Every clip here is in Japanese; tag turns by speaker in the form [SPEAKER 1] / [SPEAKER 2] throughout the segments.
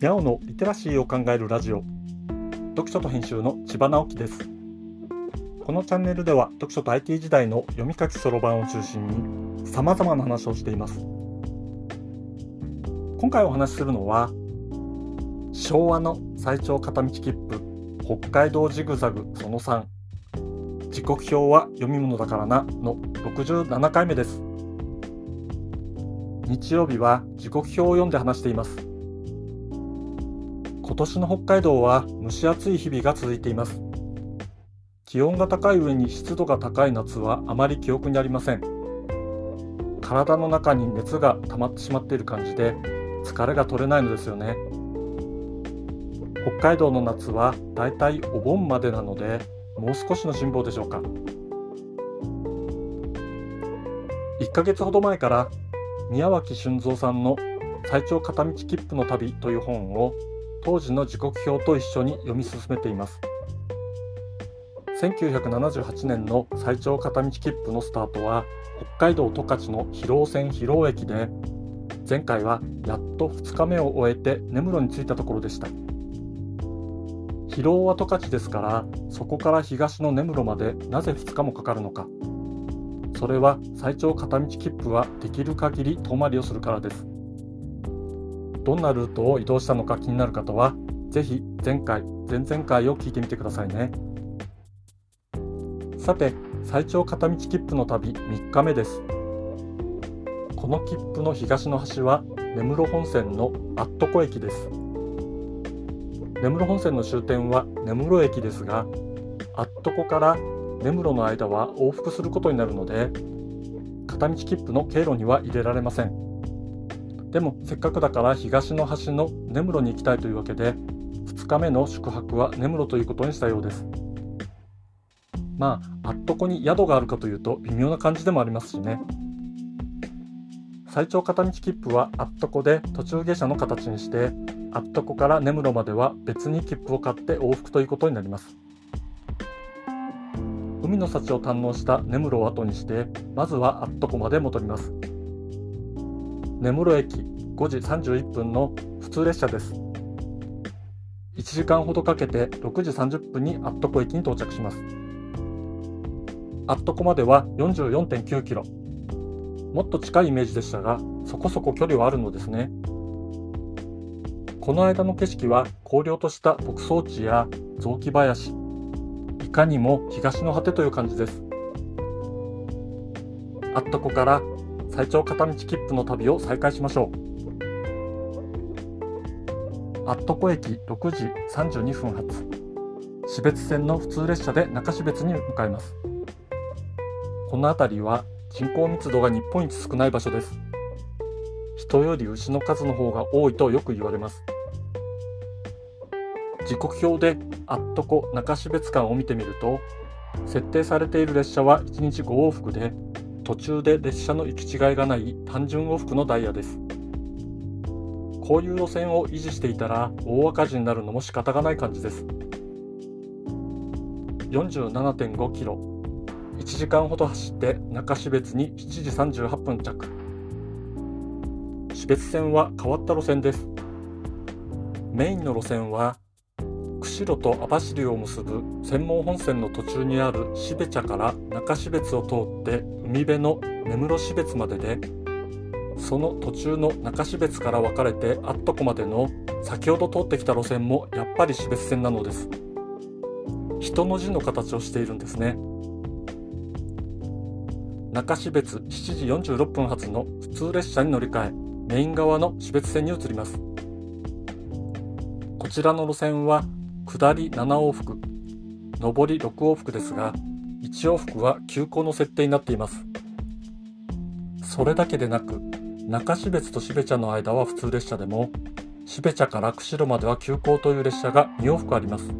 [SPEAKER 1] にゃおのリテラシーを考えるラジオ。読書と編集の千葉直樹です。このチャンネルでは読書と IT 時代の読み書きそろばんを中心に様々な話をしています。今回お話しするのは昭和の最長片道切符北海道ジグザグその3時刻表は読み物だからなの67回目です。日曜日は時刻表を読んで話しています。今年の北海道は蒸し暑い日々が続いています。気温が高い上に湿度が高い夏はあまり記憶にありません。体の中に熱が溜まってしまっている感じで疲れが取れないのですよね。北海道の夏はだいたいお盆までなのでもう少しの辛抱でしょうか。1ヶ月ほど前から宮脇俊三さんの最長片道切符の旅という本を当時の時刻表と一緒に読み進めています。1978年の最長片道切符のスタートは北海道十勝の広尾線広尾駅で前回はやっと2日目を終えて根室に着いたところでした。広尾は十勝ですからそこから東の根室までなぜ2日もかかるのか。それは最長片道切符はできる限り遠回りをするからです。どんなルートを移動したのか気になる方は、ぜひ前回、前々回を聞いてみてくださいね。さて、最長片道切符の旅3日目です。この切符の東の端は根室本線のアットコ駅です。根室本線の終点は根室駅ですが、アットコから根室の間は往復することになるので、片道切符の経路には入れられません。でもせっかくだから東の端の根室に行きたいというわけで2日目の宿泊は根室ということにしたようです。まああっとこに宿があるかというと微妙な感じでもありますしね。最長片道切符はあっとこで途中下車の形にしてあっとこから根室までは別に切符を買って往復ということになります。海の幸を堪能した根室を後にしてまずはあっとこまで戻ります。根室駅5時31分の普通列車です。1時間ほどかけて6時30分にアットコ駅に到着します。アットコまでは44.9キロ。もっと近いイメージでしたがそこそこ距離はあるのですね。この間の景色は荒涼とした牧草地や雑木林。いかにも東の果てという感じです。アットコから最長片道切符の旅を再開しましょう。アットコ駅6時32分発。標別線の普通列車で中標別に向かいます。この辺りは人口密度が日本一少ない場所です。人より牛の数の方が多いとよく言われます。時刻表でアットコ中標別間を見てみると設定されている列車は1日5往復で途中で列車の行き違いがない単純往復のダイヤです。こういう路線を維持していたら大赤字になるのも仕方がない感じです。47.5キロ。1時間ほど走って中標別に7時38分着。標別線は変わった路線です。メインの路線は釧路と網走を結ぶ専門本線の途中にある標茶から中標津を通って海辺の根室標津まででその途中の中標津から分かれてあっとこまでの先ほど通ってきた路線もやっぱり標津線なのです。人の字の形をしているんですね。中標津7時46分発の普通列車に乗り換えメイン側の標津線に移ります。こちらの路線は下り7往復上り6往復ですが1往復は急行の設定になっています。それだけでなく中標津と標茶の間は普通列車でも標茶から釧路までは急行という列車が2往復あります。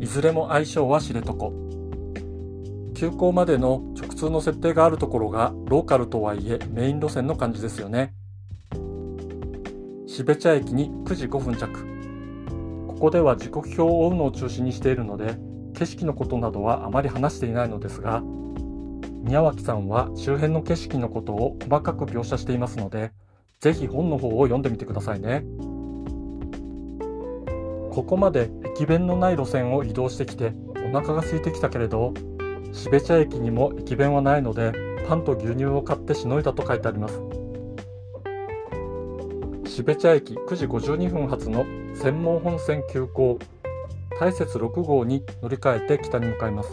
[SPEAKER 1] いずれも相性は知床。急行までの直通の設定があるところがローカルとはいえメイン路線の感じですよね。標茶駅に9時5分着。ここでは時刻表を追うのを中心にしているので景色のことなどはあまり話していないのですが宮脇さんは周辺の景色のことを細かく描写していますので是非本の方を読んでみてくださいね。ここまで駅弁のない路線を移動してきてお腹が空いてきたけれど標茶駅にも駅弁はないのでパンと牛乳を買ってしのいだと書いてあります標茶駅9時52分発の専門本線急行大雪6号に乗り換えて北に向かいます。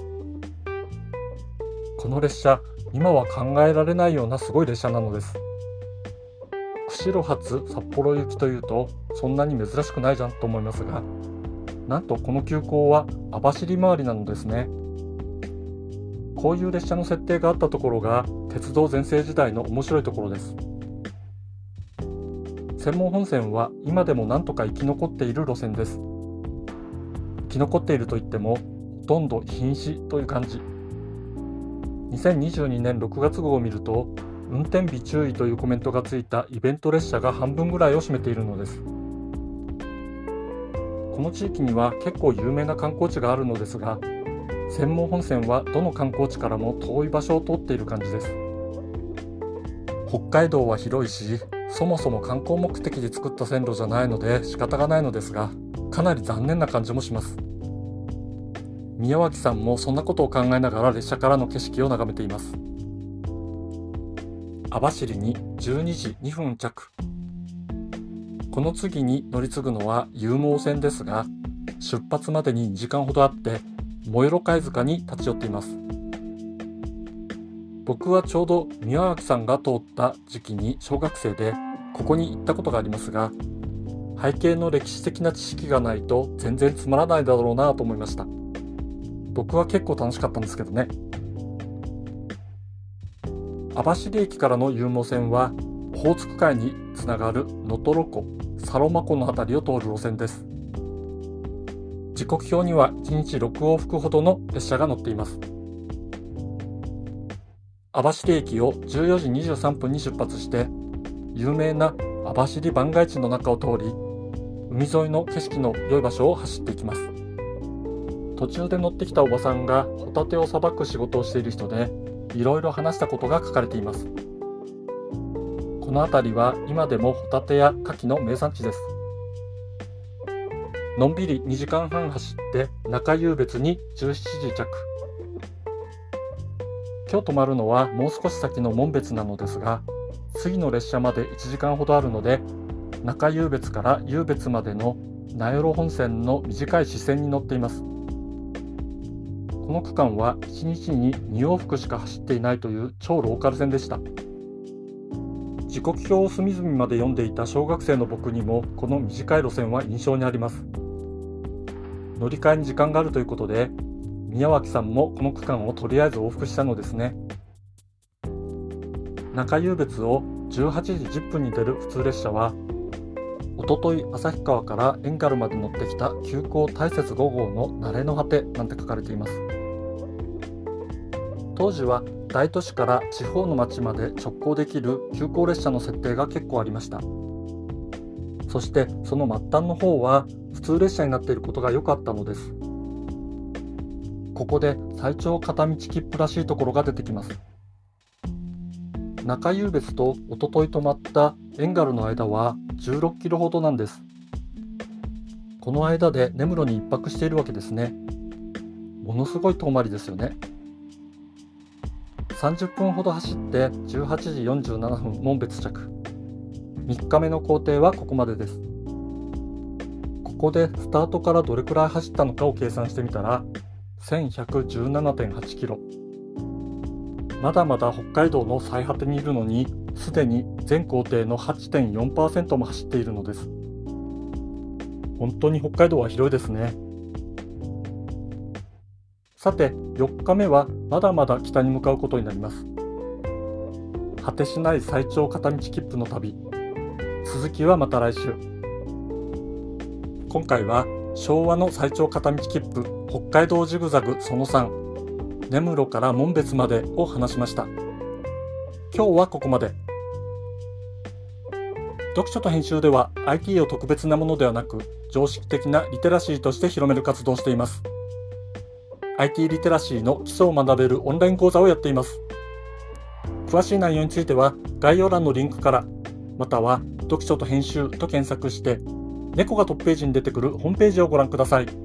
[SPEAKER 1] この列車今は考えられないようなすごい列車なのです。釧路発札幌行きというとそんなに珍しくないじゃんと思いますがなんとこの急行は網走回りなのですね。こういう列車の設定があったところが鉄道全盛時代の面白いところです。専門本線は今でもなんとか生き残っている路線です。生き残っているといってもほとんど瀕死という感じ。2022年6月号を見ると運転日注意というコメントがついたイベント列車が半分ぐらいを占めているのです。この地域には結構有名な観光地があるのですが専門本線はどの観光地からも遠い場所を通っている感じです。北海道は広いしそもそも観光目的で作った線路じゃないので仕方がないのですがかなり残念な感じもします。宮脇さんもそんなことを考えながら列車からの景色を眺めています。網走に12時2分着。この次に乗り継ぐのは有毛線ですが出発までに2時間ほどあって最寄貝塚に立ち寄っています。僕はちょうど宮脇さんが通った時期に小学生でここに行ったことがありますが背景の歴史的な知識がないと全然つまらないだろうなと思いました。僕は結構楽しかったんですけどね。網走駅からの有毛線はオホーツク海につながる能取湖、サロマ湖の辺りを通る路線です。時刻表には1日6往復ほどの列車が乗っています。網走駅を14時23分に出発して有名な網走番外地の中を通り海沿いの景色の良い場所を走っていきます。途中で乗ってきたおばさんがホタテをさばく仕事をしている人でいろいろ話したことが書かれています。この辺りは今でもホタテや牡蠣の名産地です。のんびり2時間半走って中湧別に17時着。今日泊まるのはもう少し先の門別なのですが次の列車まで1時間ほどあるので中湧別から湧別までの名寄本線の短い支線に乗っています。この区間は1日に2往復しか走っていないという超ローカル線でした。時刻表を隅々まで読んでいた小学生の僕にもこの短い路線は印象にあります。乗り換えに時間があるということで宮脇さんもこの区間をとりあえず往復したのですね。中湧別を18時10分に出る普通列車はおととい旭川から遠軽まで乗ってきた急行大雪5号の慣れの果てなんて書かれています。当時は大都市から地方の町まで直行できる急行列車の設定が結構ありました。そしてその末端の方は普通列車になっていることが良かったのです。ここで最長片道切符らしいところが出てきます。中湧別とおととい止まった遠軽の間は16キロほどなんです。この間で根室に1泊しているわけですね。ものすごい遠回りですよね。30分ほど走って18時47分門別着。3日目の工程はここまでです。ここでスタートからどれくらい走ったのかを計算してみたら1117.8キロ。まだまだ北海道の最果てにいるのにすでに全行程の8.4%も走っているのです。本当に北海道は広いですね。さて4日目はまだまだ北に向かうことになります。果てしない最長片道切符の旅。続きはまた来週。今回は昭和の最長片道切符。北海道ジグザグその3根室から門別までを話しました。今日はここまで。読書と編集では IT を特別なものではなく常識的なリテラシーとして広める活動をしています。IT リテラシーの基礎を学べるオンライン講座をやっています。詳しい内容については概要欄のリンクからまたは読書と編集と検索して猫がトップページに出てくるホームページをご覧ください。